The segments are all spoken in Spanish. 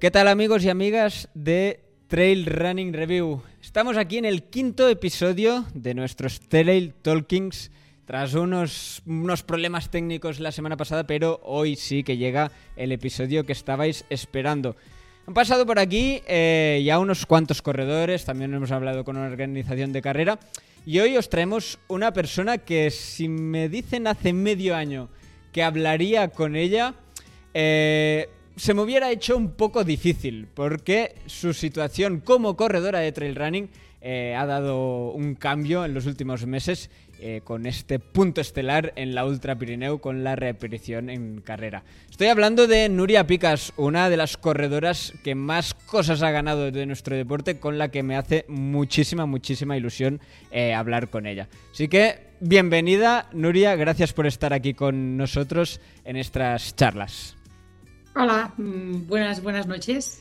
¿Qué tal amigos y amigas de Trail Running Review? Estamos aquí en el quinto episodio de nuestros Trail Talkings tras unos, unos problemas técnicos la semana pasada, pero hoy sí que llega el episodio que estabais esperando. Han pasado por aquí eh, ya unos cuantos corredores, también hemos hablado con una organización de carrera y hoy os traemos una persona que si me dicen hace medio año que hablaría con ella, eh, se me hubiera hecho un poco difícil, porque su situación como corredora de trail running eh, ha dado un cambio en los últimos meses eh, con este punto estelar en la Ultra Pirineo con la reaparición en carrera. Estoy hablando de Nuria Picas, una de las corredoras que más cosas ha ganado de nuestro deporte, con la que me hace muchísima, muchísima ilusión eh, hablar con ella. Así que, bienvenida Nuria, gracias por estar aquí con nosotros en estas charlas. Hola, mm, buenas, buenas noches.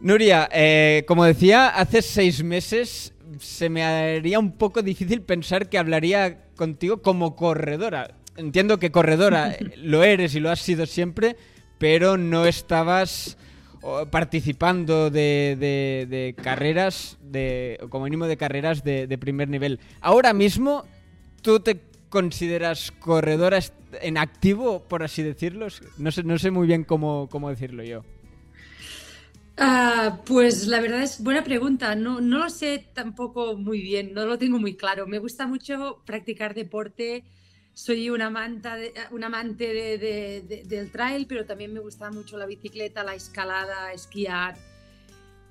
Nuria, eh, como decía, hace seis meses se me haría un poco difícil pensar que hablaría contigo como corredora. Entiendo que corredora lo eres y lo has sido siempre, pero no estabas participando de, carreras, de, como mínimo de carreras de, de primer nivel. Ahora mismo, ¿tú te consideras corredora en activo, por así decirlo? No sé, no sé muy bien cómo, cómo decirlo yo. Ah, pues la verdad es buena pregunta. No, no lo sé tampoco muy bien, no lo tengo muy claro. Me gusta mucho practicar deporte. Soy una, un amante de, del trail, pero también me gusta mucho la bicicleta, la escalada, esquiar.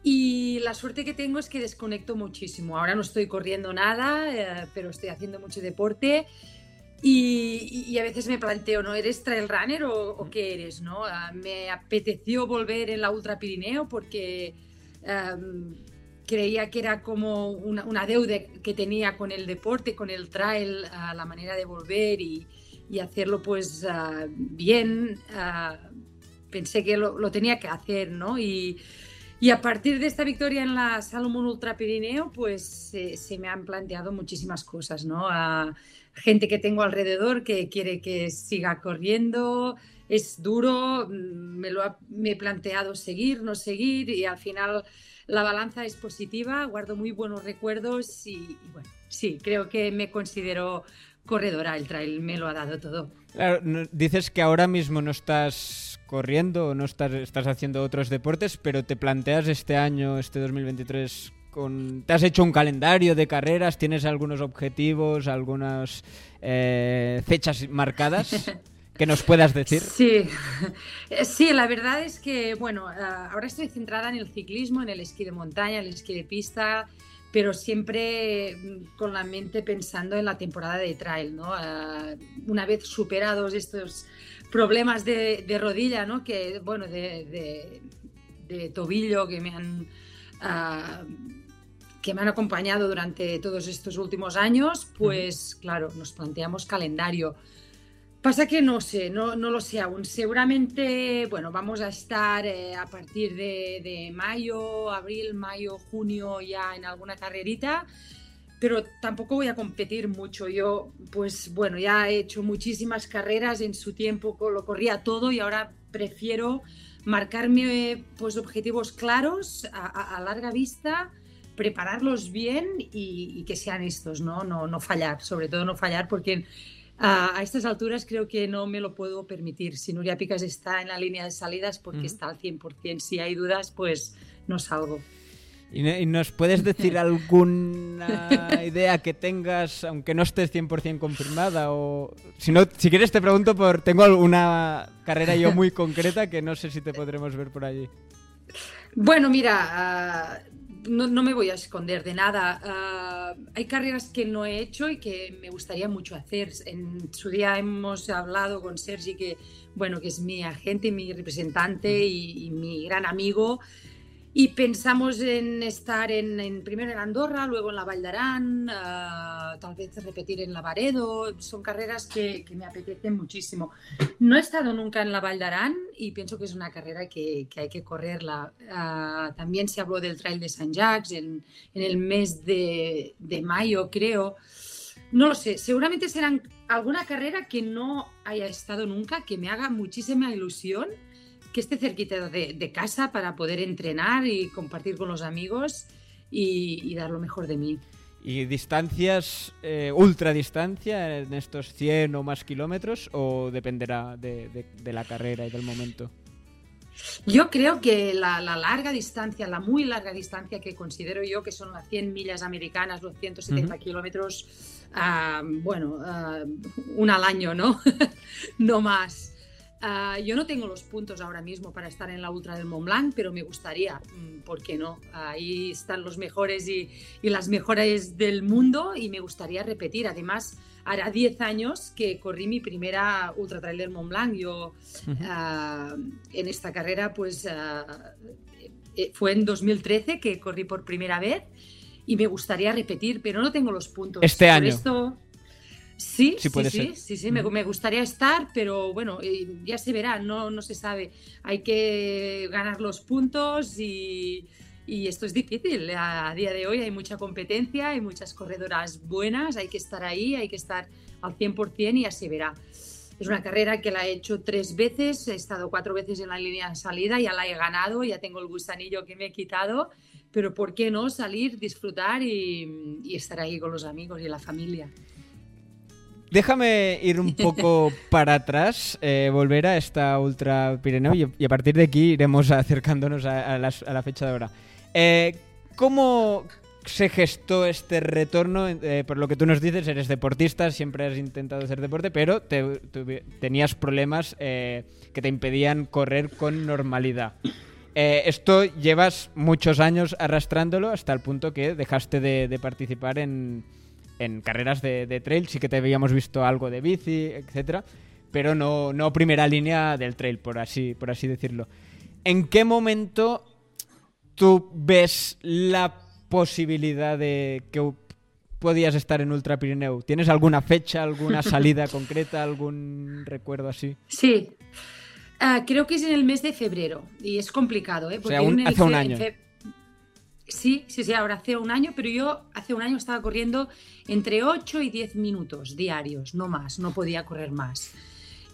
Y la suerte que tengo es que desconecto muchísimo. Ahora no estoy corriendo nada, eh, pero estoy haciendo mucho deporte. Y, a veces me planteo, ¿no? ¿Eres trail runner o, qué eres? ¿no? Ah, me apeteció volver en la Ultra Pirineo porque em, creía que era como una, deuda que tenía con el deporte, con el trail, la manera de volver y, hacerlo pues ah, bien. Ah, pensé que lo, tenía que hacer, ¿no? Y, a partir de esta victoria en la Salomon Ultra Pirineo, pues se me han planteado muchísimas cosas, ¿no? gente que tengo alrededor que quiere que siga corriendo. Es duro, mm, me lo me he planteado seguir, no seguir y al final la balanza es positiva, guardo muy buenos recuerdos y, bueno, sí, creo que me considero corredora, el trail me lo ha dado todo. dices que ahora mismo no estás corriendo, no estás, estás haciendo otros deportes, pero te planteas este año, este 2023, ¿Te has hecho un calendario de carreras? ¿Tienes algunos objetivos, algunas eh, fechas marcadas? que nos puedas decir. Sí, sí, la verdad es que, bueno, eh, ahora estoy centrada en el ciclismo, en el esquí de montaña, el esquí de pista, pero siempre mm, con la mente pensando en la temporada de trail, ¿no? Eh, una vez superados estos problemas de, rodilla, ¿no? Que, bueno, de, tobillo que me han que me han acompañado durante todos estos últimos años, pues claro, nos planteamos calendario. Pasa que no sé, no, no lo sé aún. Seguramente, bueno, vamos a estar eh, a partir de, mayo, abril, mayo, junio ya en alguna carrerita, pero tampoco voy a competir mucho. Yo, pues bueno, ya he hecho muchísimas carreras en su tiempo, lo corría todo y ahora prefiero marcarme pues objetivos claros a larga vista prepararlos bien y, que sean estos, ¿no? ¿no? No fallar, sobre todo no fallar porque a, estas alturas creo que no me lo puedo permitir. Si Nuria Picas está en la línea de salidas porque está al 100%, si hay dudas, pues no salgo. ¿Y nos puedes decir alguna idea que tengas, aunque no estés 100% confirmada? O si no, si quieres te pregunto por tengo alguna carrera yo muy concreta que no sé si te podremos ver por allí. Bueno, mira, ah, no, me voy a esconder de nada. Ah, hay carreras que no he hecho y que me gustaría mucho hacer. En su día hemos hablado con Sergi, que, bueno, que es mi agente, mi representante y mi gran amigo y pensamos en estar en, primero en Andorra, luego en la Val d'Aran, eh, tal vez repetir en Lavaredo. Son carreras que, me apetecen muchísimo. No he estado nunca en la Val d'Aran y pienso que es una carrera que, hay que correrla. Eh, también se habló del Trail de San Jacques en, el mes de, de mayo, creo. No lo sé, seguramente serán alguna carrera que no haya estado nunca, que me haga muchísima ilusión que esté cerquita de, casa para poder entrenar y compartir con los amigos y, dar lo mejor de mí. ¿Y distancias, eh, ultra distancia en estos 100 o más kilómetros o dependerá de, la carrera y del momento? Yo creo que la, larga distancia, la muy larga distancia que considero yo que son las 100 millas americanas, los 170 kilómetros, ah, bueno, uh, un al año, ¿no? no más. Ah, yo no tengo los puntos ahora mismo para estar en la Ultra del Mont Blanc, pero me gustaría, mm, ¿por qué no? Ahí están los mejores y, las mejores del mundo y me gustaría repetir. Además, hará 10 años que corrí mi primera Ultra Trail del Mont Blanc. Yo ah, en esta carrera, pues ah, eh, fue en 2013 que corrí por primera vez y me gustaría repetir, pero no tengo los puntos. Este año. Sí, sí, sí, sí, sí, me, gustaría estar, pero bueno, eh, ya se verá, no, no se sabe. Hay que ganar los puntos y, esto es difícil. A, día de hoy hay mucha competencia, hay muchas corredoras buenas, hay que estar ahí, hay que estar al 100% y ya se verá. Es una carrera que la he hecho tres veces, he estado cuatro veces en la línea de salida, ya la he ganado, ya tengo el gusanillo que me he quitado, pero ¿por qué no salir, disfrutar y estar ahí con los amigos y la familia? Déjame ir un poco para atrás, eh, volver a esta Ultra Pirineo y, a partir de aquí iremos acercándonos a, la fecha de ahora. Eh, ¿Cómo se gestó este retorno? Eh, por lo que tú nos dices, eres deportista, siempre has intentado hacer deporte, pero tenías problemas que te impedían correr con normalidad. esto llevas muchos años arrastrándolo hasta el punto que dejaste de participar en, en carreras de, trail sí que te habíamos visto algo de bici, etcétera, pero no, no primera línea del trail, por así, por así decirlo. ¿En qué momento tú ves la posibilidad de que podías estar en Ultra Pirineu? ¿Tienes alguna fecha, alguna salida concreta, algún recuerdo así? Sí. Ah, creo que es en el mes de febrero y es complicado, ¿eh? o sea, hace un año. Sí, sí, sí, ahora hace un año, pero yo hace un año estaba corriendo entre 8 y 10 minutos diarios, no más, no podía correr más.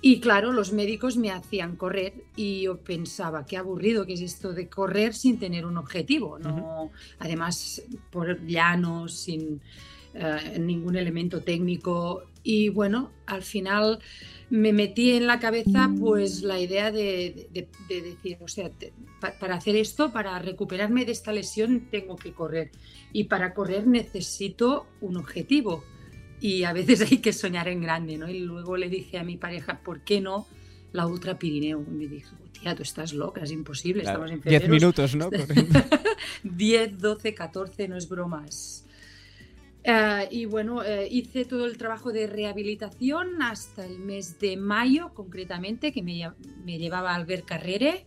Y claro, los médicos me hacían correr y yo pensaba, qué aburrido que es esto de correr sin tener un objetivo, no, además por llanos, sin eh, ningún elemento técnico. Y bueno, al final me metí en la cabeza pues la idea de, decir, o sea, para hacer esto, para recuperarme de esta lesión, tengo que correr. Y para correr necesito un objetivo. Y a veces hay que soñar en grande, ¿no? Y luego le dije a mi pareja, ¿por qué no la Ultra Pirineo? Y me dijo, tía, tú estás loca, es imposible, estamos en febrero. 10 minutos, ¿no? 10, 12, 14, no es bromas. Eh, y bueno, eh, hice todo el trabajo de rehabilitación hasta el mes de mayo, concretamente, que me, me llevaba al ver Carrere.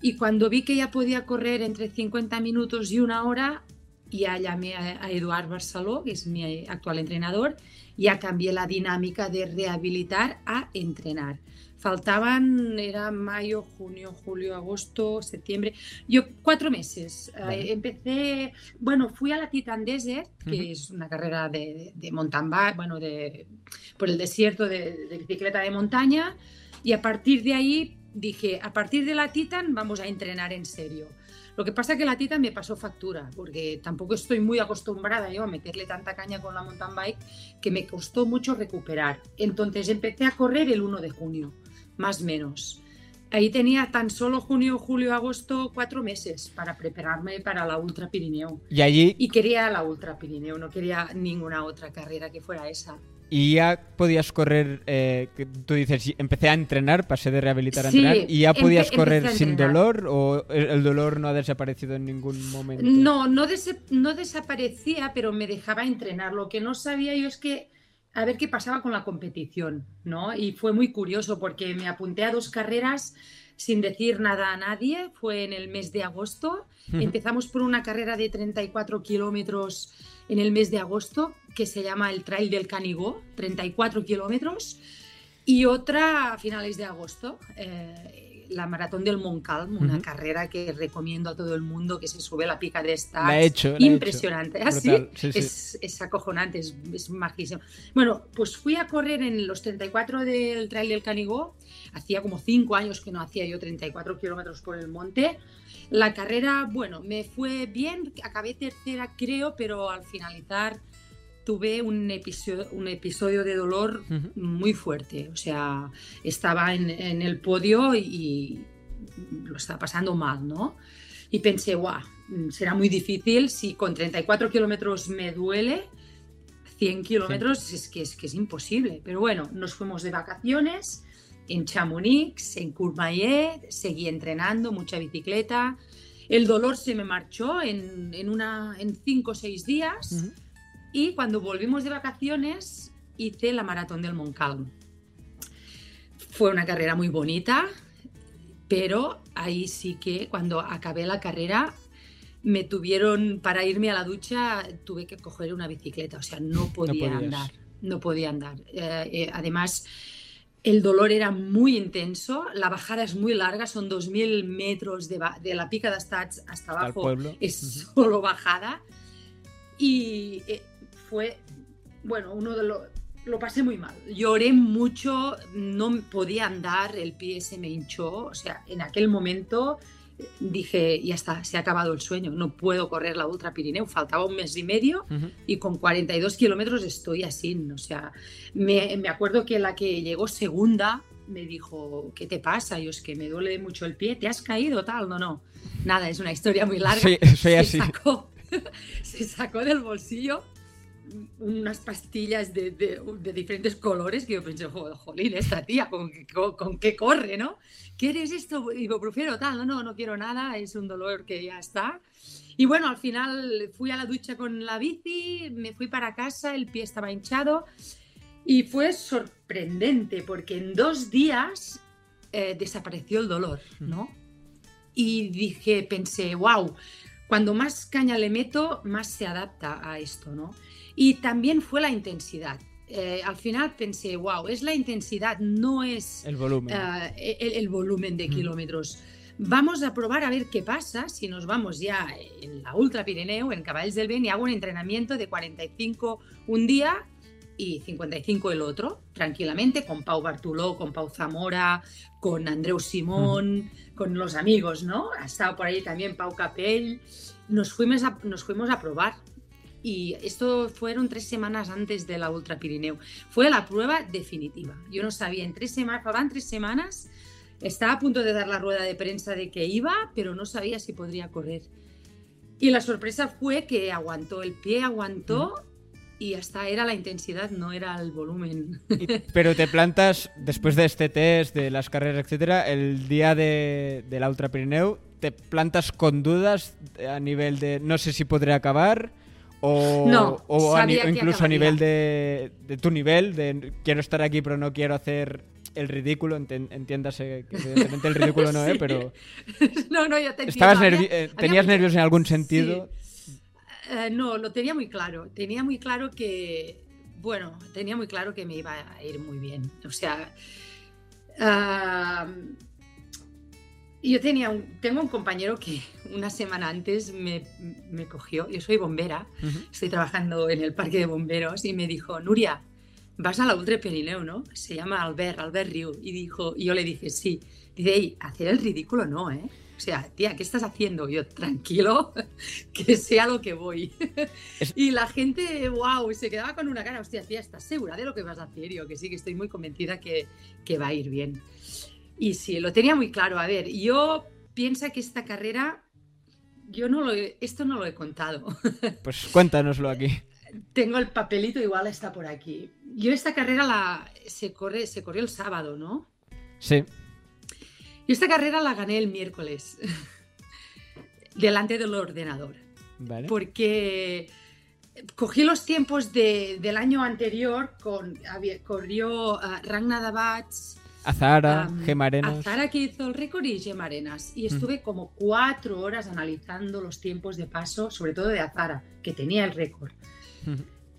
Y cuando vi que ya podía correr entre 50 minutos y una hora, ya llamé a, a Eduard Barceló, que es mi actual entrenador, y ya cambié la dinámica de rehabilitar a entrenar faltaban, era mayo, junio, julio, agosto, septiembre, yo cuatro meses. Eh, empecé, bueno, fui a la Titan Desert, que es una carrera de, de, mountain bike, bueno, de, por el desierto de, de, bicicleta de montaña, y a partir de ahí dije, a partir de la Titan vamos a entrenar en serio. Lo que pasa es que la Titan me pasó factura, porque tampoco estoy muy acostumbrada yo a meterle tanta caña con la mountain bike que me costó mucho recuperar. Entonces empecé a correr el 1 de junio más menos. Ahí tenía tan solo junio, julio, agosto, cuatro meses para prepararme para la Ultra Pirineo. Y allí... Y quería la Ultra Pirineo, no quería ninguna otra carrera que fuera esa. Y ya podías correr, eh, tú dices, empecé a entrenar, pasé de rehabilitar a entrenar, y ya podías correr sin dolor o el dolor no ha desaparecido en ningún momento. No, no, no desaparecía, pero me dejaba entrenar. Lo que no sabía yo es que a ver qué pasaba con la competición, ¿no? Y fue muy curioso porque me apunté a dos carreras sin decir nada a nadie, fue en el mes de agosto. Empezamos por una carrera de 34 kilómetros en el mes de agosto, que se llama el Trail del Canigó, 34 kilómetros, y otra a finales de agosto. Eh, la maratón del Montcalm, una carrera que recomiendo a todo el mundo que se sube a la pica de esta. La he hecho. Impresionante. ¿Ah, sí, Es, es, acojonante, es, es majísimo. Bueno, pues fui a correr en los 34 del Trail del Canigó. Hacía como 5 años que no hacía yo 34 kilómetros por el monte. La carrera, bueno, me fue bien, acabé tercera creo, pero al finalizar tuve un episodio, un episodio de dolor muy fuerte. O sea, estaba en, el podio y, lo estaba pasando mal, ¿no? Y pensé, guau, será muy difícil si con 34 kilómetros me duele, 100 kilómetros es, que, es que es imposible. Pero bueno, nos fuimos de vacaciones en Chamonix, en Courmayeur, seguí entrenando, mucha bicicleta. El dolor se me marchó en, en, una, en cinco o seis días. Y cuando volvimos de vacaciones, hice la maratón del Montcalm. Fue una carrera muy bonita, pero ahí sí que cuando acabé la carrera me tuvieron para irme a la ducha tuve que coger una bicicleta, o sea, no podía andar, no podía andar. Eh, eh, además, el dolor era muy intenso, la bajada es muy larga, son 2.000 metros de, la pica de Stats hasta abajo, es solo bajada. Y eh, fue, bueno, uno de los... Lo pasé muy mal. Lloré mucho, no podía andar, el pie se me hinchó. O sea, en aquel momento eh, dije, ya está, se ha acabado el sueño, no puedo correr la Ultra Pirineo, faltaba un mes y medio y con 42 kilómetros estoy así, o sea, me, me, acuerdo que la que llegó segunda me dijo, ¿qué te pasa? Yo es que me duele mucho el pie, ¿te has caído tal? No, no, nada, es una historia muy larga. Sí, soy así. Sacó, se sacó del bolsillo unas pastillas de, de, diferentes colores que yo pensé, jolín, esta tía, ¿con, con, qué corre, no? ¿Quieres esto? Ibuprofeno, tal, no, no, no quiero nada, es un dolor que ya está. Y bueno, al final fui a la ducha con la bici, me fui para casa, el pie estaba hinchado y fue sorprendente porque en dos días eh, desapareció el dolor, ¿no? Y dije, pensé, wow, cuando más caña le meto, más se adapta a esto, ¿no? Y también fue la intensidad. Eh, al final pensé, wow, es la intensidad, no es el volumen, eh, el, volumen de kilómetros. Vamos a probar a ver qué pasa si nos vamos ya en la Ultra Pirineo, en Caballos del Ben, y hago un entrenamiento de 45 un día y 55 el otro, tranquilamente, con Pau Bartuló, con Pau Zamora, con Andreu Simón, con los amigos, ¿no? Ha estado por ahí también Pau Capell. Nos fuimos a, nos fuimos a probar y esto fueron tres semanas antes de la Ultra Pirineo. Fue la prueba definitiva. Yo no sabía, en tres semanas, faltaban tres semanas, estaba a punto de dar la rueda de prensa de que iba, pero no sabía si podría correr. Y la sorpresa fue que aguantó, el pie aguantó y hasta era la intensidad, no era el volumen. pero te plantas, después de este test, de las carreras, etcétera, el día de, de la Ultra Pirineo, te plantas con dudas a nivel de no sé si podré acabar o, o, incluso a nivel de, tu nivel, de quiero estar aquí pero no quiero hacer el ridículo, entiéndase que evidentemente el ridículo no, ¿eh? Pero... no, no, yo te Estabas eh, ¿Tenías nervios en algún sentido? Eh, no, lo tenía muy claro. Tenía muy claro que, bueno, tenía muy claro que me iba a ir muy bien. O sea, yo tenía un, tengo un compañero que una semana antes me, me cogió, yo soy bombera, estoy trabajando en el parque de bomberos y me dijo, Nuria, vas a la Ultra Perineo, ¿no? Se llama Albert, Albert Riu. Y, dijo, y yo le dije, sí. Dice, hacer el ridículo no, ¿eh? O sea, tía, ¿qué estás haciendo? Yo, tranquilo, que sea lo que voy. Y la gente, wow, se quedaba con una cara, hostia, tía, ¿estás segura de lo que vas a hacer? Yo que sí, que estoy muy convencida que, que va a ir bien. Y sí, lo tenía muy claro. A ver, yo pienso que esta carrera, yo no lo esto no lo he contado. Pues cuéntanoslo aquí. Tengo el papelito, igual está por aquí. Yo esta carrera la se corre, se corrió el sábado, ¿no? Sí. Yo esta carrera la gané el miércoles delante del ordenador. Vale. Porque cogí los tiempos del año anterior con corrió uh, Dabats, Azara, um, Gemarenas. Azara que hizo el récord y Gemarenas. Y estuve como cuatro horas analizando los tiempos de paso, sobre todo de Azara, que tenía el récord.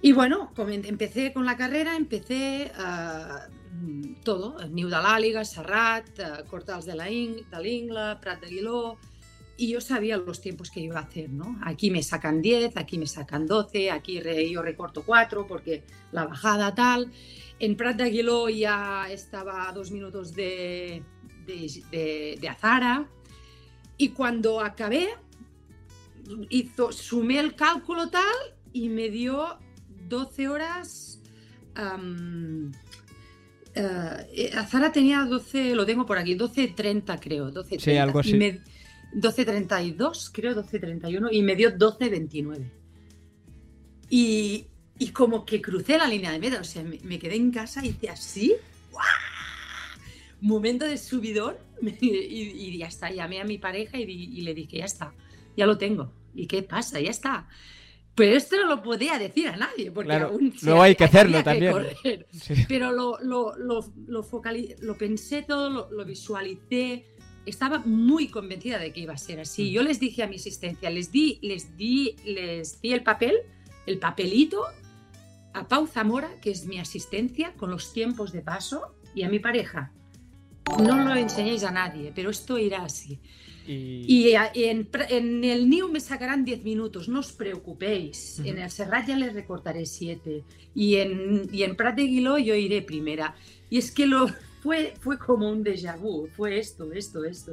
Y bueno, empecé con la carrera, empecé, uh, mm, todo, Niu de l'Àliga, Serrat, eh, Cortals de l'Ingla, Prat de Guiló, y yo sabía los tiempos que iba a hacer, ¿no? Aquí me sacan 10, aquí me sacan 12, aquí re, yo recorto 4 porque la bajada tal. En Prat de Aguiló ya estaba a dos minutos de, de, de, de Azara. Y cuando acabé, hizo, sumé el cálculo tal y me dio 12 horas. Um, uh, Azara tenía 12, lo tengo por aquí, 12.30 creo. 12, sí, algo así. Y me, 12.32, creo 12.31, y me dio 12.29. Y, y, como que crucé la línea de meta, o sea, me, me quedé en casa y hice así, ¡guau! momento de subidor, y, y, ya está, llamé a mi pareja y, y, le dije, ya está, ya lo tengo. ¿Y qué pasa? Ya está. Pero esto no lo podía decir a nadie, porque claro, aún luego hay que hacerlo también. Sí. Pero lo, lo, lo, lo, lo pensé todo, lo, lo visualicé, estaba muy convencida de que iba a ser así. Yo les dije a mi asistencia, les di, les di, les di el papel, el papelito a Pau Zamora, que es mi asistencia, con los tiempos de paso, y a mi pareja. No lo enseñéis a nadie, pero esto irá así. Y, y en, en, el NIU me sacarán 10 minutos, no os preocupéis. Uh -huh. En el Serrat ya les recortaré 7. Y en, y en Prat de Guiló yo iré primera. Y es que lo, fue, fue como un déjà vu, fue esto, esto, esto.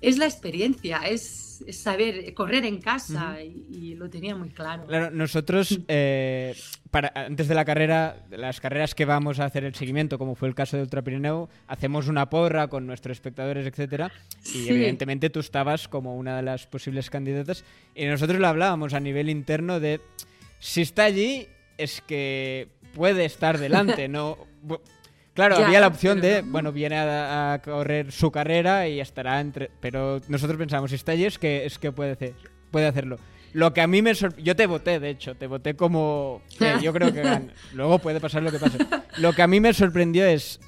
Es la experiencia, es, es saber correr en casa uh -huh. y, y, lo tenía muy claro. Claro, nosotros, eh, para, antes de la carrera, las carreras que vamos a hacer el seguimiento, como fue el caso de Ultra Pirineo, hacemos una porra con nuestros espectadores, etcétera, y sí. evidentemente tú estabas como una de las posibles candidatas, y nosotros lo hablábamos a nivel interno de si está allí, es que puede estar delante, no Claro, ya, había la opción de, no. bueno, viene a, a, correr su carrera y estará entre... Pero nosotros pensamos, si está allí es que, es que puede, hacer, puede hacerlo. Lo que a mí me sorprendió... Yo te voté, de hecho, te voté como... Eh, yo creo que gan... Luego puede pasar lo que pase. Lo que a mí me sorprendió es...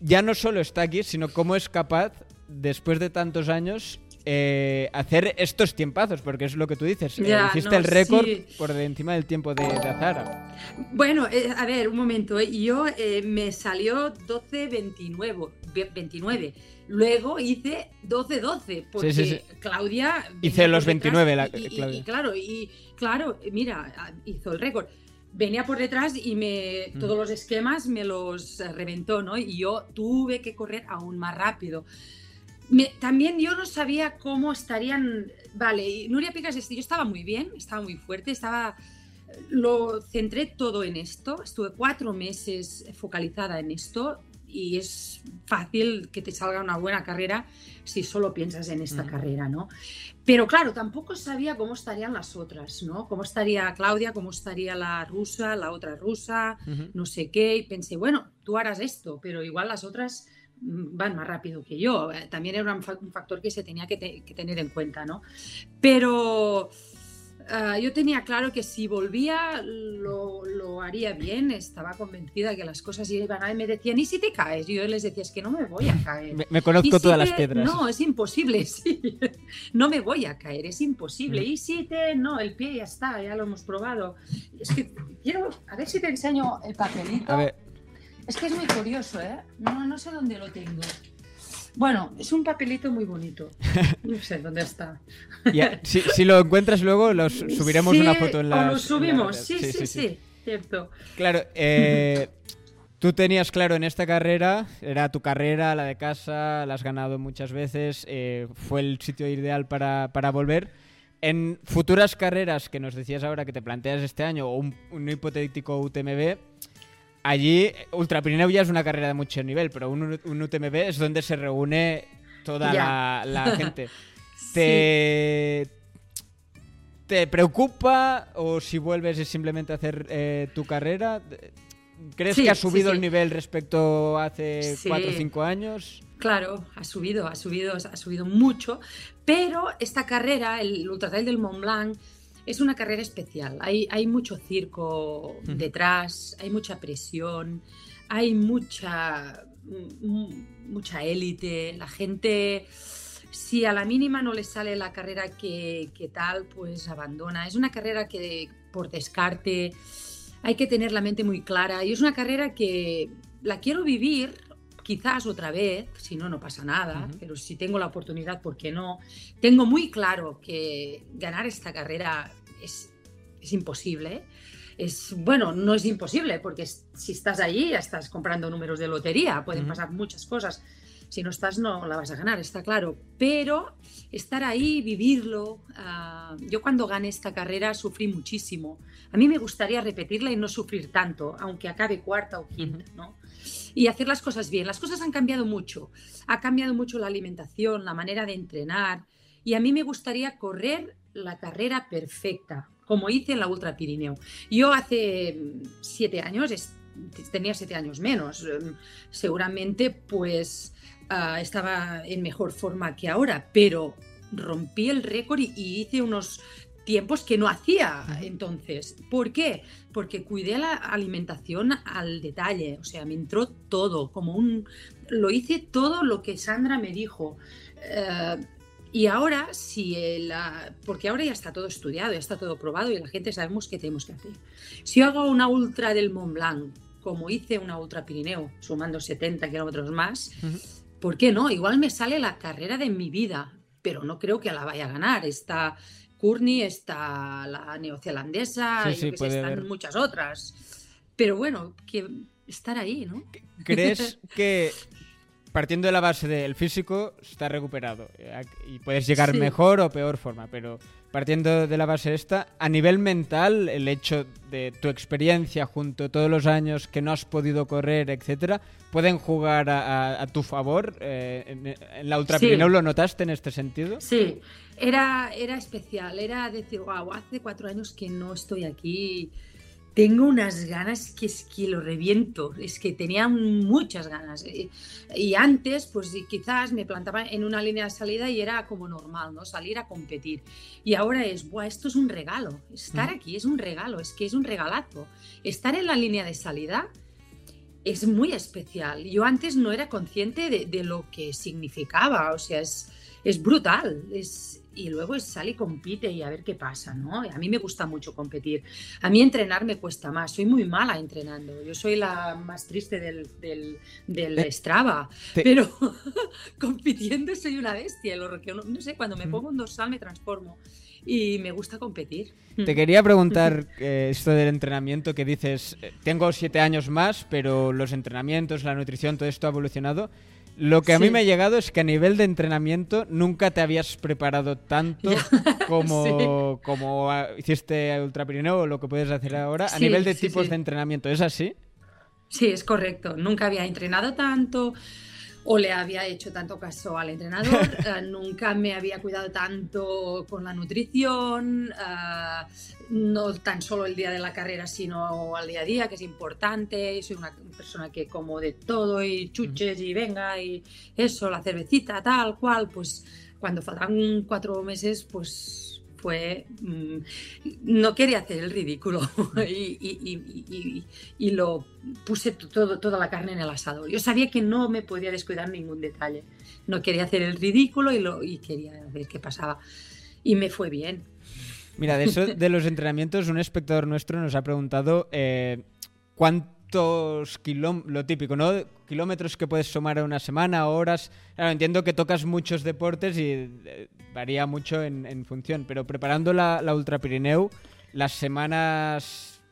Ya no solo está aquí, sino cómo es capaz, después de tantos años, eh, hacer estos tiempazos, porque es lo que tú dices. Ya, eh, hiciste no, el récord sí. por encima del tiempo de, de Azara. Bueno, eh, a ver, un momento. Yo eh, me salió 12.29. 29. Luego hice 12-12, porque sí, sí, sí. Claudia... Hice los 29, la, y, Claudia. Y, y, claro, y claro, mira, hizo el récord. Venía por detrás y me, mm. todos los esquemas me los reventó, ¿no? Y yo tuve que correr aún más rápido. Me, también yo no sabía cómo estarían. Vale, Nuria Picas, yo estaba muy bien, estaba muy fuerte, estaba. Lo centré todo en esto. Estuve cuatro meses focalizada en esto y es fácil que te salga una buena carrera si solo piensas en esta carrera, ¿no? Pero claro, tampoco sabía cómo estarían las otras, ¿no? Cómo estaría Claudia, cómo estaría la rusa, la otra rusa, uh -huh. no sé qué. Y pensé, bueno, tú harás esto, pero igual las otras van más rápido que yo. También era un factor que se tenía que, te que tener en cuenta, ¿no? Pero uh, yo tenía claro que si volvía lo, lo, haría bien, estaba convencida que las cosas iban a... Y me decían, ¿y si te caes? Y yo les decía, es que no me voy a caer. Me, me conozco si todas te... las piedras. No, es imposible, sí. No me voy a caer, es imposible. Mm. Y si te... No, el pie ya está, ya lo hemos probado. Es que quiero... A ver si te enseño el papelito. A ver. Es que es muy curioso, ¿eh? No, no sé dónde lo tengo. Bueno, es un papelito muy bonito. No sé dónde está. Si, si, lo encuentras luego, los subiremos sí, una foto en la. lo subimos, sí sí, sí, sí, cierto. Claro, eh, tú tenías claro en esta carrera, era tu carrera, la de casa, la has ganado muchas veces, eh, fue el sitio ideal para, para volver. En futuras carreras que nos decías ahora que te planteas este año, o un, un hipotético UTMB, allí Ultra Pirineo ya es una carrera de mucho nivel, pero un, un UTMB es donde se reúne toda la, la, gente. ¿Te, sí. ¿Te preocupa o si vuelves es simplemente hacer eh, tu carrera? ¿Crees sí, que ha subido sí, el nivel respecto a hace 4 o 5 años? Claro, ha subido, ha subido, ha subido mucho, pero esta carrera, el Ultra Trail del Mont Blanc, es una carrera especial. Hay, hay mucho circo uh -huh. detrás, hay mucha presión, hay mucha, mucha élite. La gente, si a la mínima no le sale la carrera que, que, tal, pues abandona. Es una carrera que por descarte hay que tener la mente muy clara y es una carrera que, la quiero vivir quizás otra vez, si no, no pasa nada, pero si tengo la oportunidad, ¿por qué no? Tengo muy claro que ganar esta carrera es, es imposible. Es, bueno, no es imposible, porque si estás allí, ya estás comprando números de lotería, pueden pasar muchas cosas. Si no estás, no la vas a ganar, está claro. Pero estar ahí, vivirlo. Ah, yo cuando gané esta carrera sufrí muchísimo. A mí me gustaría repetirla y no sufrir tanto, aunque acabe cuarta o quinta, ¿no? Y hacer las cosas bien. Las cosas han cambiado mucho. Ha cambiado mucho la alimentación, la manera de entrenar. Y a mí me gustaría correr la carrera perfecta, como hice en la Ultra Pirineo. Yo hace siete años, tenía siete años menos, em, seguramente pues Ah, estaba en mejor forma que ahora, pero rompí el récord y, hice unos tiempos que no hacía entonces. ¿Por qué? Porque cuidé la alimentación al detalle, o sea, me entró todo, como un... Lo hice todo lo que Sandra me dijo. Eh, y ahora, si la, porque ahora ya está todo estudiado, ya está todo probado y la gente sabemos qué tenemos que hacer. Si yo hago una ultra del Mont Blanc, como hice una ultra Pirineo, sumando 70 kilómetros más, ¿por qué no? Igual me sale la carrera de mi vida, pero no creo que la vaya a ganar. Está Courtney, está la neozelandesa, están muchas otras. Pero bueno, que estar ahí, ¿no? ¿Crees que partiendo de la base del físico está recuperado eh, y puedes llegar mejor o peor forma, pero partiendo de la base esta, a nivel mental, el hecho de tu experiencia junto a todos los años que no has podido correr, etcétera, pueden jugar a, tu favor. Eh, en, la Ultra lo notaste en este sentido? Sí, era, era especial, era decir, wow, hace cuatro años que no estoy aquí tengo unas ganas que es que lo reviento, es que tenía muchas ganas. Eh, y antes, pues quizás me plantaba en una línea de salida y era como normal, ¿no? Salir a competir. Y ahora es, Buah, esto es un regalo, estar aquí es un regalo, es que es un regalazo. Estar en la línea de salida es muy especial. Yo antes no era consciente de, de lo que significaba, o sea, es, es brutal, es, y luego sale y compite y a ver qué pasa, ¿no? A mí me gusta mucho competir. A mí entrenar me cuesta más, soy muy mala entrenando. Yo soy la más triste del, del, eh, Strava, pero compitiendo soy una bestia. no sé, cuando me pongo un dorsal me transformo y me gusta competir. Te quería preguntar eh, esto del entrenamiento que dices, eh, tengo siete años más, pero los entrenamientos, la nutrición, todo esto ha evolucionado. Lo que a mí me ha llegado es que a nivel de entrenamiento nunca te habías preparado tanto como, como hiciste Ultra Pirineo o lo que puedes hacer ahora a nivel de tipos de entrenamiento. ¿Es así? Sí, es correcto. Nunca había entrenado tanto o le había hecho tanto caso al entrenador, eh, nunca me había cuidado tanto con la nutrición, eh, no tan solo el día de la carrera, sino al día a día, que es importante. Soy una persona que como de todo y chuches y venga y eso, la cervecita, tal cual, pues cuando faltan cuatro meses, pues fue, mm, no quería hacer el ridículo y, lo puse toda la carne en el asador. Yo sabía que no me podía descuidar ningún detalle. No quería hacer el ridículo y, lo, quería ver qué pasaba. Y me fue bien. Mira, de eso de los entrenamientos, un espectador nuestro nos ha preguntado eh, cuánto kilómetros, lo típico, ¿no? Kilómetros que puedes sumar a una semana, horas. Claro, entiendo que tocas muchos deportes y eh, varía mucho en, función, pero preparando la, Ultra Pirineu, las semanas,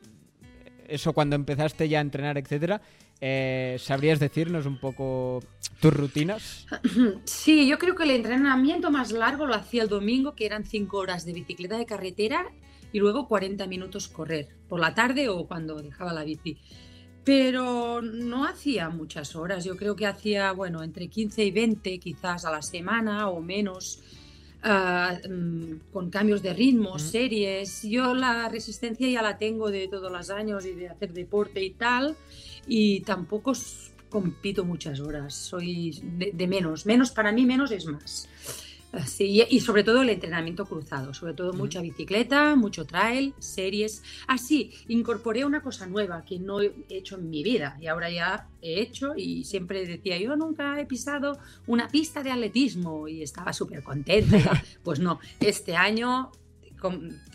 eso cuando empezaste ya a entrenar, etcétera, eh, ¿sabrías decirnos un poco tus rutinas? Sí, yo creo que el entrenamiento más largo lo hacía el domingo, que eran 5 horas de bicicleta de carretera y luego 40 minutos correr, por la tarde o cuando dejaba la bici pero no hacía muchas horas. Yo creo que hacía, bueno, entre 15 y 20 quizás a la semana o menos, mm, con cambios de ritmo, series. Yo la resistencia ya la tengo de todos los años y de hacer deporte y tal, y tampoco compito muchas horas. Soy de menos. Menos para mí, menos es más. Sí, y sobre todo el entrenamiento cruzado, sobre todo mucha bicicleta, mucho trail, series. Así, ah, incorporé una cosa nueva que no he hecho en mi vida y ahora ya he hecho y siempre decía, yo nunca he pisado una pista de atletismo y estaba súper contenta. pues no, este año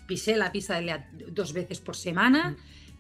pisé la pista de dos veces por semana,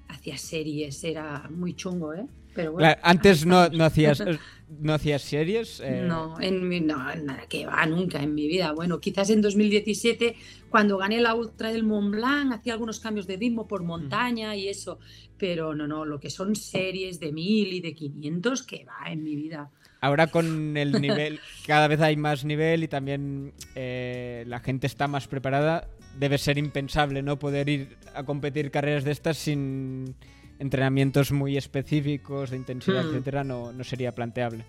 hacía series, era muy chungo, ¿eh? Pero bueno, antes no, no, hacías, no hacías series. Eh. No, en mi, no, nada que va, nunca en mi vida. Bueno, quizás en 2017, cuando gané la Ultra del Mont Blanc, hacía algunos cambios de ritmo por montaña y eso. Pero no, no, lo que son series de 1000 y de 500, que va en mi vida. Ahora con el nivel, cada vez hay más nivel y también eh, la gente está más preparada. Debe ser impensable no poder ir a competir carreras de estas sin entrenamientos muy específicos de intensidad, hmm. etcétera, no, no sería planteable.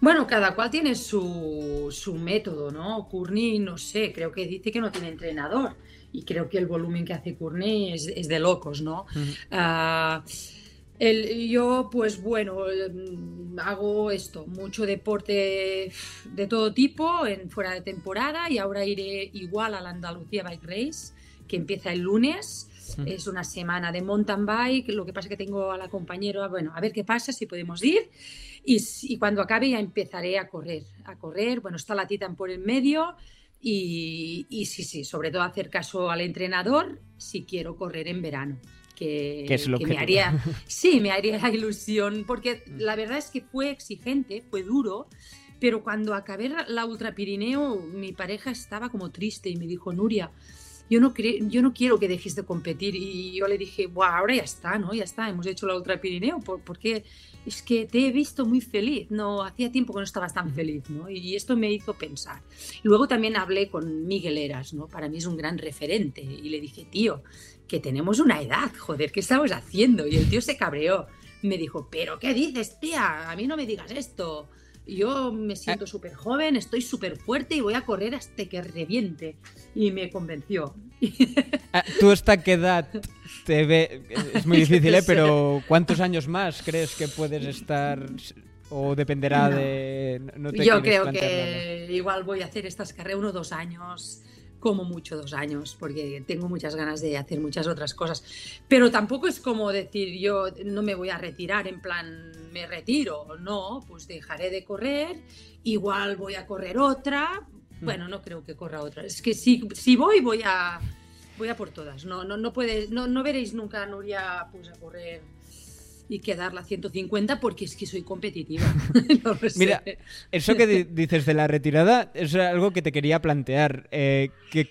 Bueno, cada cual tiene su, su método, ¿no? Courtney, no sé, creo que dice que no tiene entrenador y creo que el volumen que hace Courtney es, es de locos, ¿no? Uh el, yo, pues bueno, mm, hago esto, mucho deporte de todo tipo en fuera de temporada y ahora iré igual a la Andalucía Bike Race, que empieza el lunes. Es una semana de mountain bike, lo que pasa es que tengo a la compañera, bueno, a ver qué pasa, si podemos ir. Y, y cuando acabe ya empezaré a correr, a correr. Bueno, está la Titan por el medio y, y sí, sí, sobre todo hacer caso al entrenador si quiero correr en verano que, es lo que, me haría, sí, me haría la ilusión, porque la verdad es que fue exigente, fue duro, pero cuando acabé la Ultra Pirineo, mi pareja estaba como triste y me dijo, Nuria, yo no, yo no quiero que dejes de competir. Y yo le dije, wow, ahora ya está, ¿no? Ya está, hemos hecho la Ultra Pirineo, porque es que te he visto muy feliz, no, hacía tiempo que no estabas tan feliz, ¿no? Y esto me hizo pensar. Luego también hablé con Miguel Eras, ¿no? Para mí es un gran referente y le dije, tío, que tenemos una edad, joder, ¿qué estamos haciendo? Y el tío se cabreó. Me dijo, ¿pero qué dices, tía? A mí no me digas esto. Yo me siento súper joven, estoy súper fuerte y voy a correr hasta que reviente. Y me convenció. Ah, ¿Tú hasta qué edad te ve? Es muy difícil, ¿eh? Pero ¿cuántos años más crees que puedes estar? ¿O dependerá de.? Yo creo que igual voy a hacer estas carreras uno o dos años como mucho dos años, porque tengo muchas ganas de hacer muchas otras cosas. Pero tampoco es como decir yo no me voy a retirar en plan me retiro, no, pues dejaré de correr, igual voy a correr otra. Mm. Bueno, no creo que corra otra. Es que si, si voy, voy a voy a por todas. No, no, no puede, no, no veréis nunca a Nuria pues a correr y quedar la 150 porque es que soy competitiva. Mira, eso que dices de la retirada es algo que te quería plantear. Eh, que,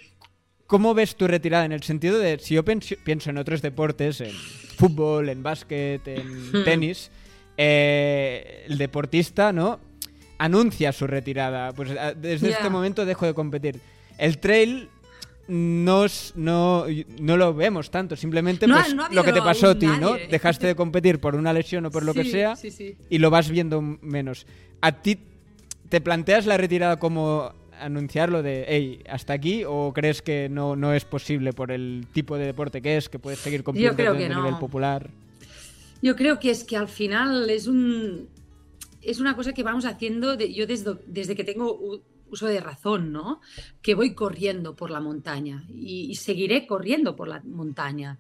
¿Cómo ves tu retirada? En el sentido de, si yo pienso en otros deportes, en fútbol, en básquet, en hmm. tenis, eh, el deportista, ¿no? Anuncia su retirada. Pues desde este momento dejo de competir. El trail no, no, no lo vemos tanto, simplemente pues, lo que te pasó a ti, ¿no? Dejaste de competir por una lesión o por lo que sea y lo vas viendo menos. ¿A ti te planteas la retirada como anunciarlo de, hey, hasta aquí o crees que no, no es posible por el tipo de deporte que es, que puedes seguir compitiendo a nivel popular? Yo creo que es que al final es un es una cosa que vamos haciendo yo desde, desde que tengo uso de razón, ¿no? Que voy corriendo por la montaña y, seguiré corriendo por la montaña.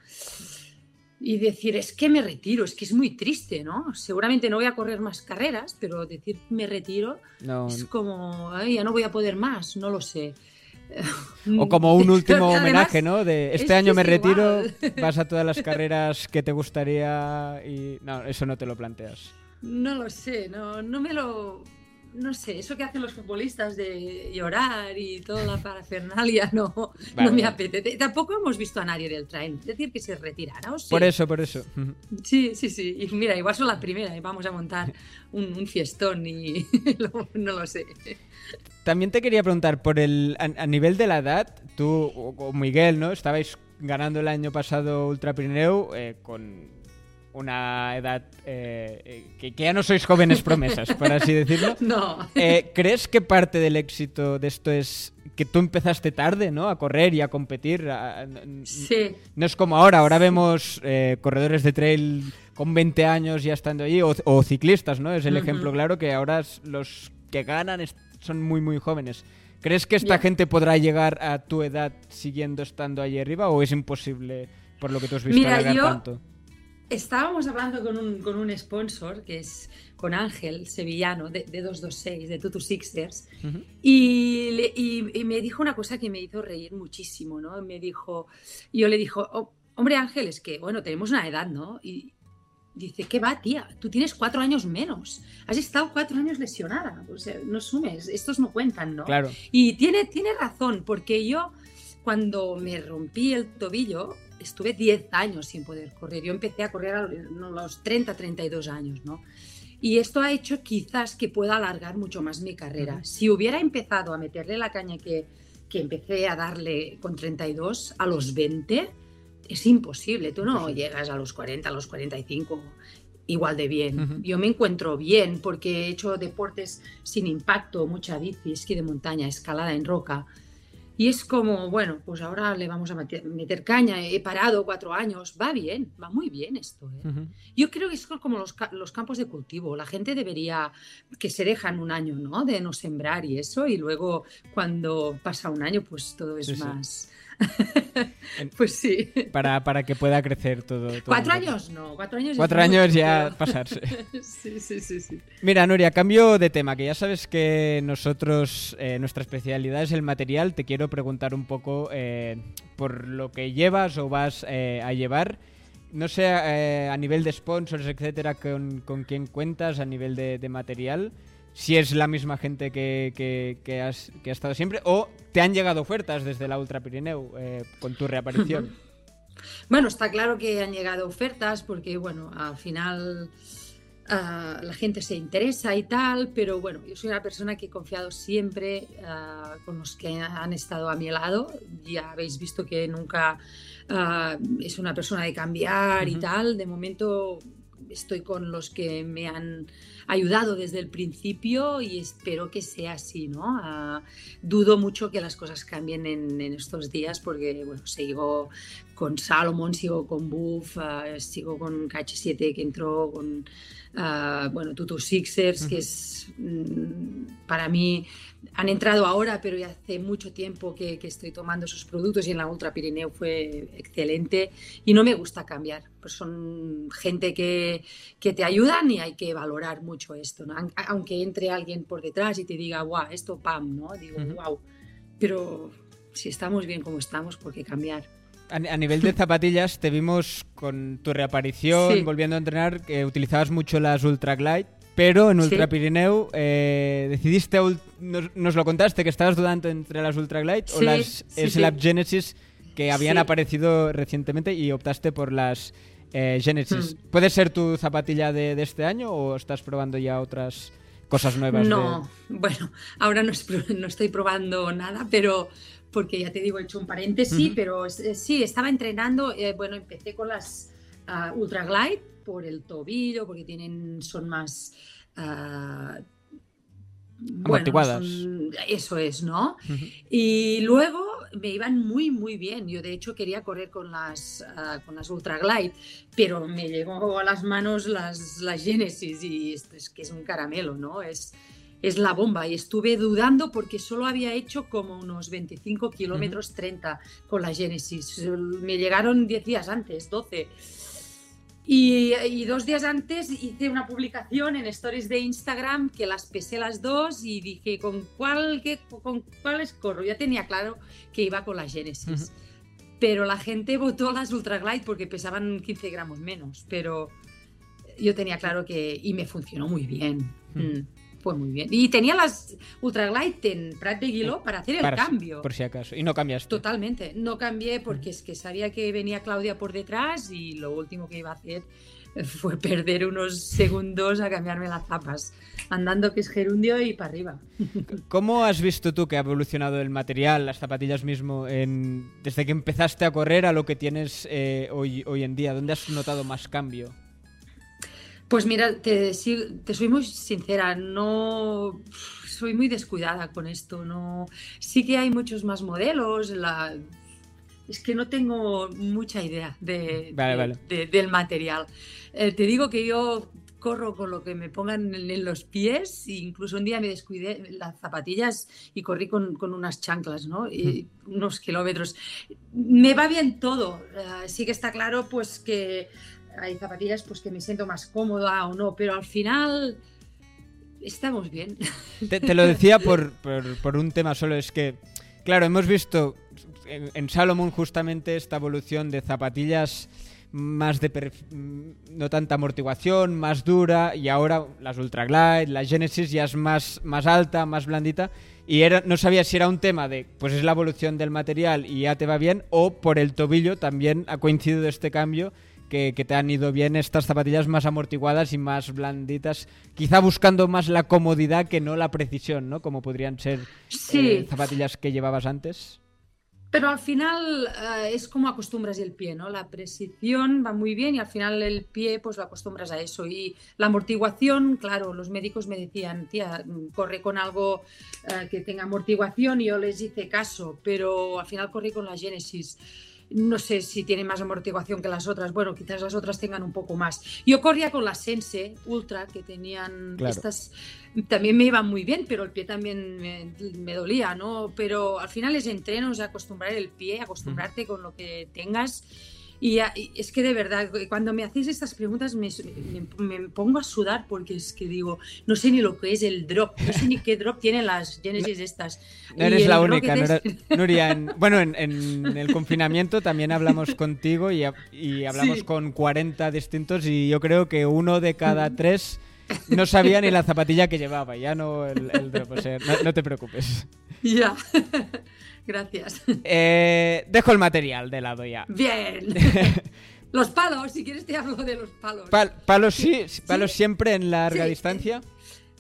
Y decir, es que me retiro, es que es muy triste, ¿no? Seguramente no voy a correr más carreras, pero decir me retiro es como, ya no voy a poder más, no lo sé. O como un último homenaje, ¿no? De este año me retiro, vas a todas las carreras que te gustaría y no, eso no te lo planteas. No lo sé, no, no me lo no sé, eso que hacen los futbolistas de llorar y toda la parafernalia no, no me apetece. Tampoco hemos visto a nadie del train decir que se retirara. Por eso, por eso. Sí, sí, sí. Y mira, igual son la primera y vamos a montar un, fiestón y no lo sé. También te quería preguntar, por el, a, nivel de la edad, tú o, Miguel, ¿no? Estabais ganando el año pasado Ultra Pirineo eh, con una edad eh, que, ya no sois jóvenes promesas, por así decirlo. No. Eh, ¿Crees que parte del éxito de esto es que tú empezaste tarde, ¿no? A correr y a competir. sí. No es como ahora, ahora vemos eh, corredores de trail con 20 años ya estando allí, o, ciclistas, ¿no? Es el ejemplo claro que ahora los que ganan son muy, muy jóvenes. ¿Crees que esta gente podrá llegar a tu edad siguiendo estando allí arriba o es imposible por lo que tú has visto Mira, tanto? Estábamos hablando con un, con un sponsor que es con Ángel Sevillano de, 226, de Tutu Sixers, y, y, me dijo una cosa que me hizo reír muchísimo, ¿no? Me dijo, yo le dijo, oh, hombre Ángel, es que, bueno, tenemos una edad, ¿no? Y, Dice, ¿qué va, tía? Tú tienes cuatro años menos. Has estado cuatro años lesionada. O sea, no sumes, estos no cuentan, ¿no? Claro. Y tiene, tiene razón, porque yo cuando me rompí el tobillo, estuve 10 años sin poder correr. Yo empecé a correr a los 30, 32 años, ¿no? Y esto ha hecho quizás que pueda alargar mucho más mi carrera. Si hubiera empezado a meterle la caña que, que empecé a darle con 32 a los 20, es imposible. Tú no llegas a los 40, a los 45 igual de bien. Yo me encuentro bien porque he hecho deportes sin impacto, mucha bici, esquí de montaña, escalada en roca. Y es como, bueno, pues ahora le vamos a meter, caña, he parado cuatro años, va bien, va muy bien esto. ¿eh? Yo creo que es como los, los, campos de cultivo, la gente debería, que se dejan un año, ¿no? De no sembrar y eso, y luego cuando pasa un año, pues todo es más... pues sí. Para, para, que pueda crecer todo. cuatro años no, cuatro años, cuatro años ya pasarse. sí, sí, sí, sí, Mira, Nuria, cambio de tema, que ya sabes que nosotros, eh, nuestra especialidad es el material. Te quiero preguntar un poco eh, por lo que llevas o vas eh, a llevar. No sé, a nivel de sponsors, etcétera, con, con quién cuentas, a nivel de, de material si es la misma gente que, que, has, que, ha estado siempre o te han llegado ofertas desde la Ultra Pirineu eh, con tu reaparición. Bueno, está claro que han llegado ofertas porque, bueno, al final ah, la gente se interesa y tal, pero bueno, yo soy una persona que he confiado siempre ah, con los que han estado a mi lado. Ya habéis visto que nunca ah, es una persona de cambiar y tal. De momento estoy con los que me han ayudado desde el principio y espero que sea así, ¿no? Ah, dudo mucho que las cosas cambien en, estos días porque, bueno, sigo con Salomon, sigo con Buff, ah, sigo con KH7 que entró, con, uh, bueno, Tutu Sixers, que es mm, para mí han entrado ahora, pero ya hace mucho tiempo que, estoy tomando sus productos y en la Ultra Pirineo fue excelente y no me gusta cambiar. Pues son gente que, que te ayudan y hay que valorar mucho esto. Aunque entre alguien por detrás y te diga, guau, esto pam, ¿no? Digo, wow. Pero si estamos bien como estamos, ¿por qué cambiar? A, nivel de zapatillas, te vimos con tu reaparición, volviendo a entrenar, que utilizabas mucho las Ultra Glide pero en Ultra Pirineu eh, decidiste, nos, lo contaste, que estabas dudando entre las Ultra Glide o las Slap Genesis que habían aparecido recientemente y optaste por las eh, Genesis. Hmm. ¿Puede ser tu zapatilla de, este año o estás probando ya otras cosas nuevas? No, bueno, ahora no, estoy probando nada, pero porque ya te digo, he hecho un paréntesis, pero sí, estaba entrenando, eh, bueno, empecé con las uh, Ultra Glide por el tobillo, porque tienen, son más... Uh, Amortiguadas. eso es, ¿no? Y luego me iban muy, muy bien. Yo, de hecho, quería correr con las, uh, con las Ultra Glide, pero me llegó a las manos las, las Genesis y esto es que es un caramelo, ¿no? Es, es la bomba. Y estuve dudando porque solo había hecho como unos 25 kilómetros 30 con la Genesis. Me llegaron 10 días antes, 12. Y, dos días antes hice una publicación en stories de Instagram que las pesé las dos y dije con cuál qué, con cuáles corro. Ya tenía claro que iba con la Genesis. Pero la gente votó las Ultra Glide porque pesaban 15 gramos menos. Pero yo tenía claro que. Y me funcionó muy bien. Mm fue muy bien. Y tenía las Ultraglide en Prat de Guiló para hacer el cambio. Por si acaso. Y no cambiaste. Totalmente. No cambié porque es que sabía que venía Claudia por detrás y lo último que iba a hacer fue perder unos segundos a cambiarme las zapas, andando que es gerundio y para arriba. ¿Cómo has visto tú que ha evolucionado el material, las zapatillas mismo, en, desde que empezaste a correr a lo que tienes eh, hoy, hoy en día? ¿Dónde has notado más cambio? Pues mira, te, soy muy sincera, no soy muy descuidada con esto. No, sí que hay muchos más modelos. La, es que no tengo mucha idea de, del material. Eh, te digo que yo corro con lo que me pongan en, los pies. E incluso un día me descuidé las zapatillas y corrí con, unas chanclas, ¿no? Y unos kilómetros. Me va bien todo. Eh, sí que está claro, pues que hay zapatillas pues que me siento más cómoda o no, pero al final estamos bien. Te, lo decía por, por, un tema solo, es que, claro, hemos visto en, Salomon justamente esta evolución de zapatillas más de mm, no tanta amortiguación, más dura y ahora las Ultra Glide, la Genesis ya es más, más alta, más blandita y era, no sabía si era un tema de pues es la evolución del material y ya te va bien o por el tobillo también ha coincidido este cambio que, te han ido bien estas zapatillas más amortiguadas y más blanditas, quizá buscando más la comodidad que no la precisión, ¿no? Como podrían ser eh, zapatillas que llevabas antes. Pero al final eh, es como acostumbras el pie, ¿no? La precisión va muy bien y al final el pie pues lo acostumbras a eso. Y la amortiguación, claro, los médicos me decían, tía, corre con algo eh, que tenga amortiguación y yo les hice caso, pero al final corrí con la Genesis no sé si tiene más amortiguación que las otras. Bueno, quizás las otras tengan un poco más. Yo corría con la Sense Ultra, que tenían estas. También me iban muy bien, pero el pie también me, dolía, ¿no? Pero al final es entrenos, acostumbrar el pie, acostumbrarte con lo que tengas y, es que de verdad, cuando me hacéis estas preguntas me, pongo a sudar porque es que digo, no sé ni lo que es el drop, no sé ni qué drop tienen las Genesis estas. No eres la única, Nuria. bueno, en, el confinamiento también hablamos contigo y, hablamos con 40 distintos y yo creo que uno de cada tres no sabía ni la zapatilla que llevaba, ya no el, drop, o sea, no te preocupes. Ya. Gracias. Eh, dejo el material de lado ya. Bien. los palos, si quieres te hablo de los palos. palos sí, palos siempre en larga distancia.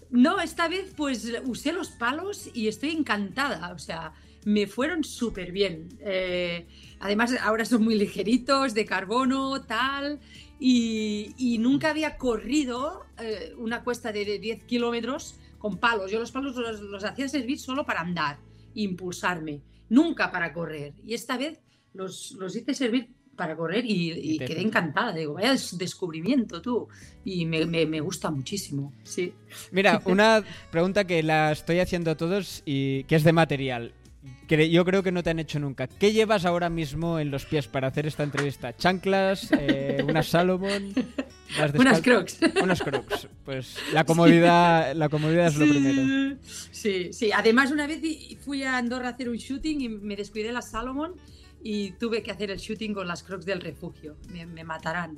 No, esta vez pues usé los palos y estoy encantada. O sea, me fueron súper bien. Eh, además, ahora son muy ligeritos, de carbono, tal. Y, nunca había corrido eh, una cuesta de 10 kilómetros con palos. Yo los palos los, los hacía servir solo para andar, impulsarme nunca para correr. Y esta vez los, los hice servir para correr y, quedé encantada. Digo, vaya descubrimiento tú. Y me, me, gusta muchísimo. Sí. Mira, una pregunta que la estoy haciendo a todos y que es de material. Que yo creo que no te han hecho nunca. ¿Qué llevas ahora mismo en los pies para hacer esta entrevista? ¿Chanclas? Eh, ¿Unas Salomon? Unas crocs. Unas crocs. Pues la comodidad, la comodidad es lo primero. Sí, sí. Además, una vez fui a Andorra a hacer un shooting y me descuidé las Salomon y tuve que hacer el shooting con las crocs del refugio. Me, matarán.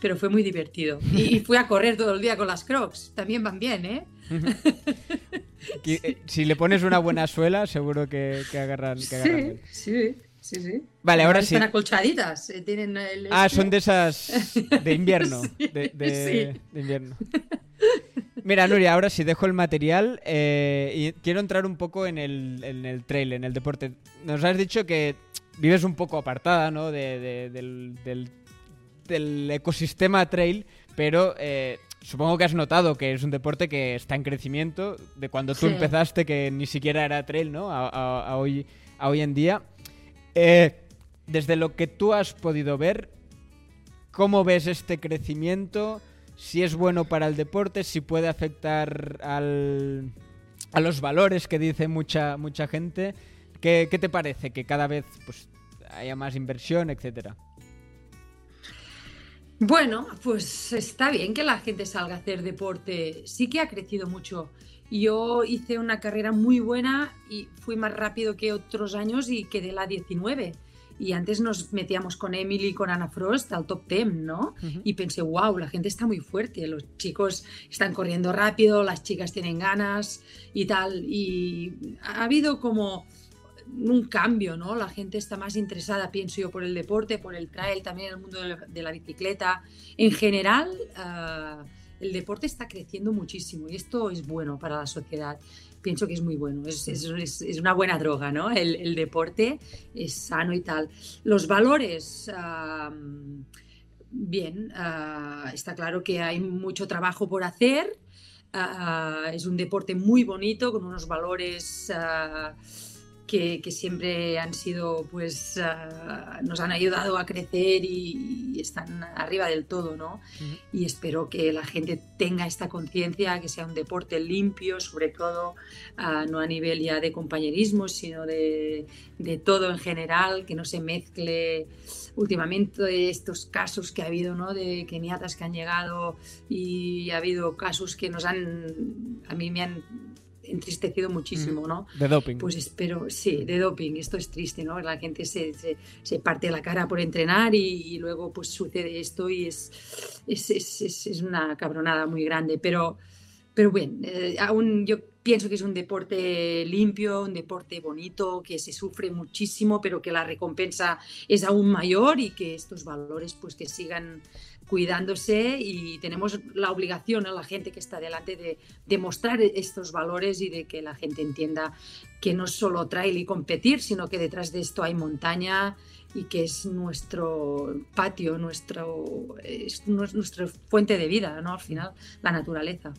Pero fue muy divertido. Y, fui a correr todo el día con las crocs. También van bien, ¿eh? eh si le pones una buena suela, seguro que, agarran, sí, Sí, sí, sí. Vale, ahora sí. Están acolchaditas. Eh, Ah, este. son de esas de invierno. de, invierno. Mira, Nuria, ahora sí dejo el material eh, y quiero entrar un poco en el, en el trail, en el deporte. Nos has dicho que vives un poco apartada ¿no? del, del, ecosistema trail, pero eh, supongo que has notado que es un deporte que está en crecimiento de cuando tú empezaste, que ni siquiera era trail, ¿no? A, hoy, a hoy en día. Eh, desde lo que tú has podido ver, ¿cómo ves este crecimiento? Si es bueno para el deporte, si puede afectar al, a los valores que dice mucha, mucha gente. ¿Qué, te parece? Que cada vez pues, haya más inversión, etcétera. Bueno, pues está bien que la gente salga a hacer deporte. Sí que ha crecido mucho. Yo hice una carrera muy buena y fui más rápido que otros años y quedé la 19. Y antes nos metíamos con Emily y con Ana Frost al top 10, ¿no? Y pensé, wow, la gente está muy fuerte, los chicos están corriendo rápido, las chicas tienen ganas y tal. Y ha habido como un cambio, ¿no? La gente está más interesada, pienso yo, por el deporte, por el trail, también el mundo de la, bicicleta. En general, ah, el deporte está creciendo muchísimo y esto es bueno para la sociedad. Pienso que es muy bueno, es, es, una buena droga, ¿no? El, deporte es sano y tal. Los valores, ah, bien, ah, está claro que hay mucho trabajo por hacer. es un deporte muy bonito, con unos valores que, siempre han sido, pues, ah, nos han ayudado a crecer y, están arriba del todo, ¿no? Y espero que la gente tenga esta conciencia, que sea un deporte limpio, sobre todo, ah, no a nivel ya de compañerismo, sino de, de, todo en general, que no se mezcle últimamente estos casos que ha habido, ¿no? De keniatas que han llegado y ha habido casos que nos han, a mí me han entristecido muchísimo, ¿no? De doping. Pues espero, sí, de doping. Esto es triste, ¿no? La gente se, se, parte la cara por entrenar y, luego pues sucede esto y es, es, es, es, una cabronada muy grande. Pero, pero bueno, eh, aún yo pienso que es un deporte limpio, un deporte bonito, que se sufre muchísimo, pero que la recompensa es aún mayor y que estos valores pues que sigan cuidándose y tenemos la obligación a la gente que está delante de demostrar estos valores y de que la gente entienda que no solo trail y competir, sino que detrás de esto hay montaña y que es nuestro patio, nuestro, es nuestra fuente de vida, ¿no? Al final, la naturaleza.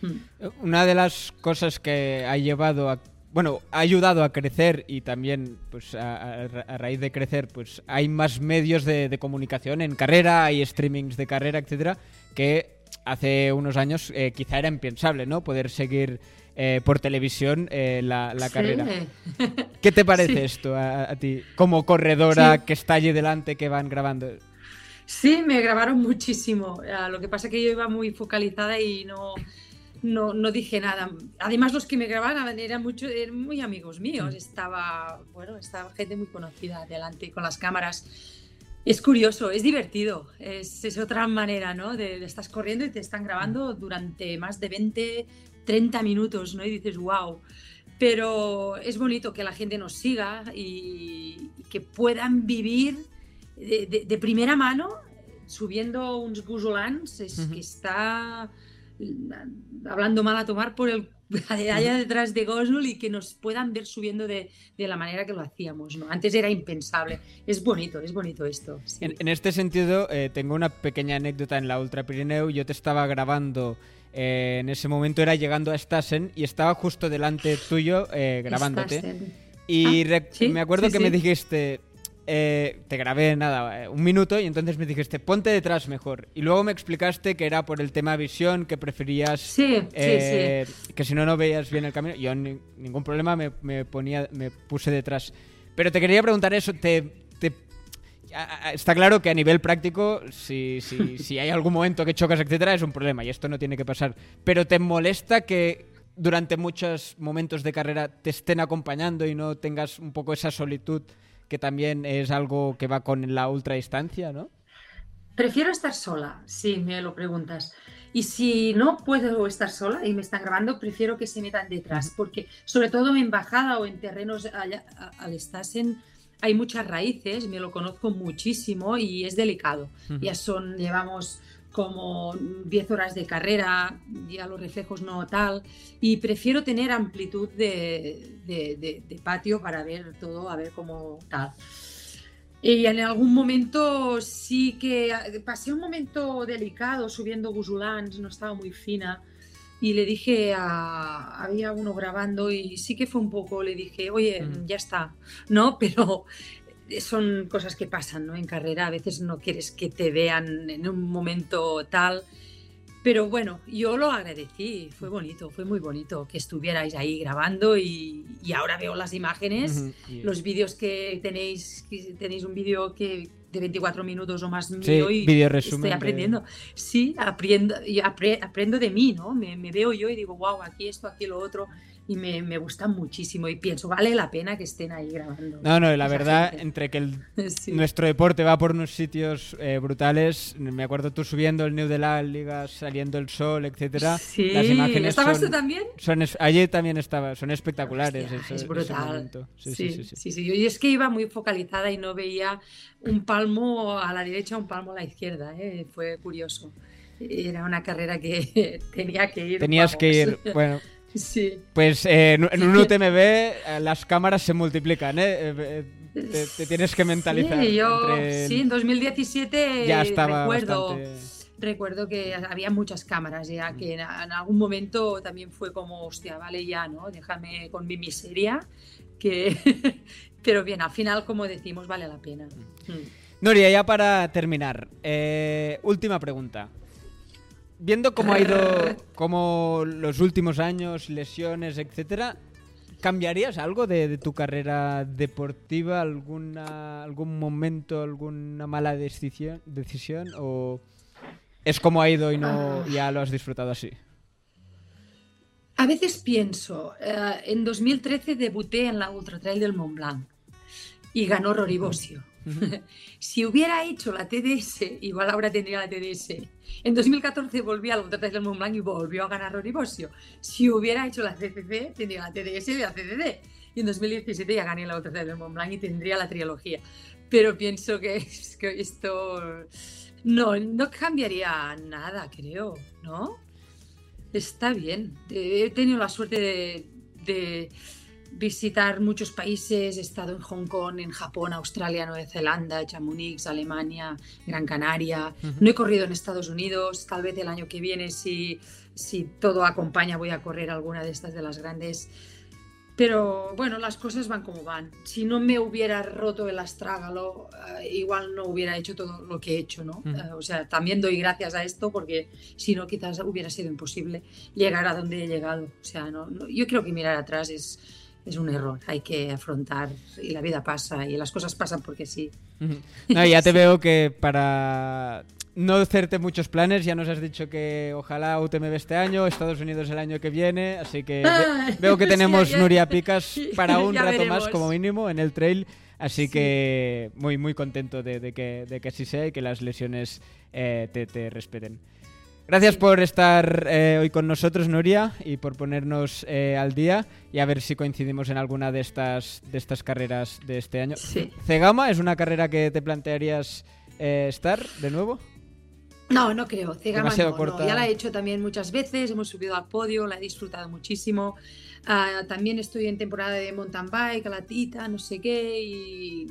Hmm. Una de las cosas que ha llevado a bueno, ha ayudado a crecer y también, pues a, raíz de crecer, pues hay más medios de, comunicación en carrera, hay streamings de carrera, etcétera, que hace unos años eh, quizá era impensable, ¿no? Poder seguir eh, por televisión eh, la, carrera. ¿Qué te parece esto a, ti? Como corredora que está allí delante, que van grabando. Sí, me grabaron muchísimo. Ah, lo que pasa es que yo iba muy focalizada y no no, no dije nada. Además, los que me grababan eran, mucho, eran muy amigos míos. Mm. Estaba, bueno, estaba gente muy conocida delante con las cámaras. Es curioso, es divertido, es, es otra manera, ¿no? De, estás corriendo y te están grabando durante más de 20, 30 minutos, ¿no? Y dices, wow. Pero es bonito que la gente nos siga y, que puedan vivir de, de, primera mano subiendo unos gusolans, es que está hablando mal a tomar por el allá detrás de Gosnul y que nos puedan ver subiendo de, de, la manera que lo hacíamos. ¿no? Antes era impensable. Es bonito, es bonito esto. En, este sentido, eh, tengo una pequeña anécdota en la Ultra Pirineo. Yo te estaba grabando. Eh, en ese momento era llegando a Stassen y estaba justo delante tuyo eh, grabándote. Y ah, me acuerdo que me dijiste, eh, te grabé nada, eh, un minuto y entonces me dijiste, ponte detrás mejor. Y luego me explicaste que era por el tema visión, que preferías eh, que si no, no veías bien el camino. Yo ningún problema me, ponía, me puse detrás. Pero te quería preguntar eso, te, está claro que a nivel práctico, si, si, si hay algún momento que chocas, etcétera, es un problema y esto no tiene que pasar. Pero ¿te molesta que durante muchos momentos de carrera te estén acompañando y no tengas un poco esa solitud? Que también es algo que va con la ultradistancia, ¿no? Prefiero estar sola, si me lo preguntas. Y si no puedo estar sola y me están grabando, prefiero que se metan detrás, porque sobre todo en bajada o en terrenos al Stassen hay muchas raíces, me lo conozco muchísimo y es delicado. Ya son, llevamos como 10 horas de carrera, ya los reflejos no tal, y prefiero tener amplitud de, de, patio para ver todo, a ver cómo tal. Y en algún momento sí que pasé un momento delicado subiendo Gusulans, no estaba muy fina, y le dije a, había uno grabando y sí que fue un poco, le dije, oye, ya está, ¿no? Pero son cosas que pasan ¿no? en carrera, a veces no quieres que te vean en un momento tal, pero bueno, yo lo agradecí, fue bonito, fue muy bonito que estuvierais ahí grabando y, ahora veo las imágenes, los vídeos que tenéis, tenéis un vídeo que de 24 minutos o más mío y estoy aprendiendo. Sí, aprendo, y aprendo de mí, ¿no? Me, me, veo yo y digo, wow, aquí esto, aquí lo otro y me, me gusta muchísimo y pienso, vale la pena que estén ahí grabando. No, no, la verdad, entre que el, nuestro deporte va por unos sitios eh, brutales, me acuerdo tú subiendo el New de la Liga, saliendo el sol, etcétera. Sí, las imágenes ¿estabas tú también? Son, allí también estaba, son espectaculares. es brutal. Sí sí sí, sí, Y es que iba muy focalizada y no veía un palmo a la derecha, un palmo a la izquierda, ¿eh? fue curioso. Era una carrera que tenía que ir. Tenías que ir, bueno. Sí. Pues eh, en un UTMB eh, las cámaras se multiplican, ¿eh? Te, tienes que mentalizar. Sí, yo, sí, en 2017 ya estaba recuerdo, recuerdo que había muchas cámaras, ya que en, algún momento también fue como, hostia, vale ya, ¿no? Déjame con mi miseria, que... pero bien, al final, como decimos, vale la pena. Mm. Noria, ya para terminar, última pregunta viendo cómo ha ido, como los últimos años, lesiones, etcétera, ¿cambiarías algo de, tu carrera deportiva? ¿Alguna, ¿Algún momento, alguna mala decisión, decisión? ¿O es como ha ido y no ya lo has disfrutado así? A veces pienso, eh, en 2013 debuté en la Ultra Trail del Mont Blanc y ganó Si hubiera hecho la TDS, igual ahora tendría la TDS. En 2014 volví a la Trail del Mont Blanc y volvió a ganar Roribosio. Si hubiera hecho la CCC, tendría la TDS y la CCD. Y en 2017 ya gané la Trail del Mont Blanc y tendría la trilogía. Pero pienso que, que esto no, no cambiaría nada, creo, ¿no? Está bien. He tenido la suerte de, visitar muchos países. He estado en Hong Kong, en Japón, Australia, Nueva Zelanda, Chamonix, Alemania, Gran Canaria. No he corrido en Estados Unidos. Tal vez el año que viene, si, si todo acompaña, voy a correr alguna de estas de las grandes. Pero bueno, las cosas van como van. Si no me hubiera roto el astrágalo, eh, igual no hubiera hecho todo lo que he hecho, ¿no? Eh, o sea, también doy gracias a esto porque si no, quizás hubiera sido imposible llegar a donde he llegado. O sea, no, yo creo que mirar atrás es, es un error. Hay que afrontar y la vida pasa y las cosas pasan porque sí. No, ya te veo que para no hacerte muchos planes, ya nos has dicho que ojalá UTMB este año, Estados Unidos el año que viene, así que veo que tenemos Nuria Picas para un rato más como mínimo en el trail, así que muy muy contento de, que, de que así sea y que las lesiones eh, te, respeten. Gracias por estar eh, hoy con nosotros, Nuria, y por ponernos eh, al día y a ver si coincidimos en alguna de estas, de estas carreras de este año. ¿Cegama es una carrera que te plantearías estar de nuevo? No, no creo. Cegama no, Ya la he hecho también muchas veces, hemos subido al podio, la he disfrutado muchísimo. Ah, también estoy en temporada de mountain bike, a la tita, no sé qué, y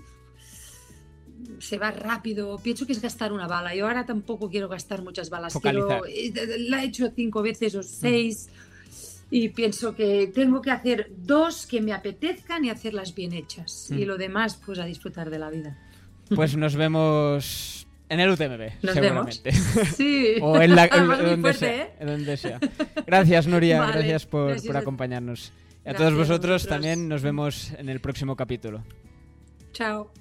se va rápido. Pienso que es gastar una bala. Yo ahora tampoco quiero gastar muchas balas. Eh, la he hecho cinco veces o mm. seis. Y pienso que tengo que hacer dos que me apetezcan y hacerlas bien hechas. Y mm. lo demás, pues a disfrutar de la vida. Pues nos vemos en el UTMB, Nos seguramente. Sí. o en la donde, sea, ¿eh? donde, sea, Gracias, Nuria. gracias, por, por, acompañarnos. Y a todos vosotros también nos vemos en el próximo capítulo. Chao.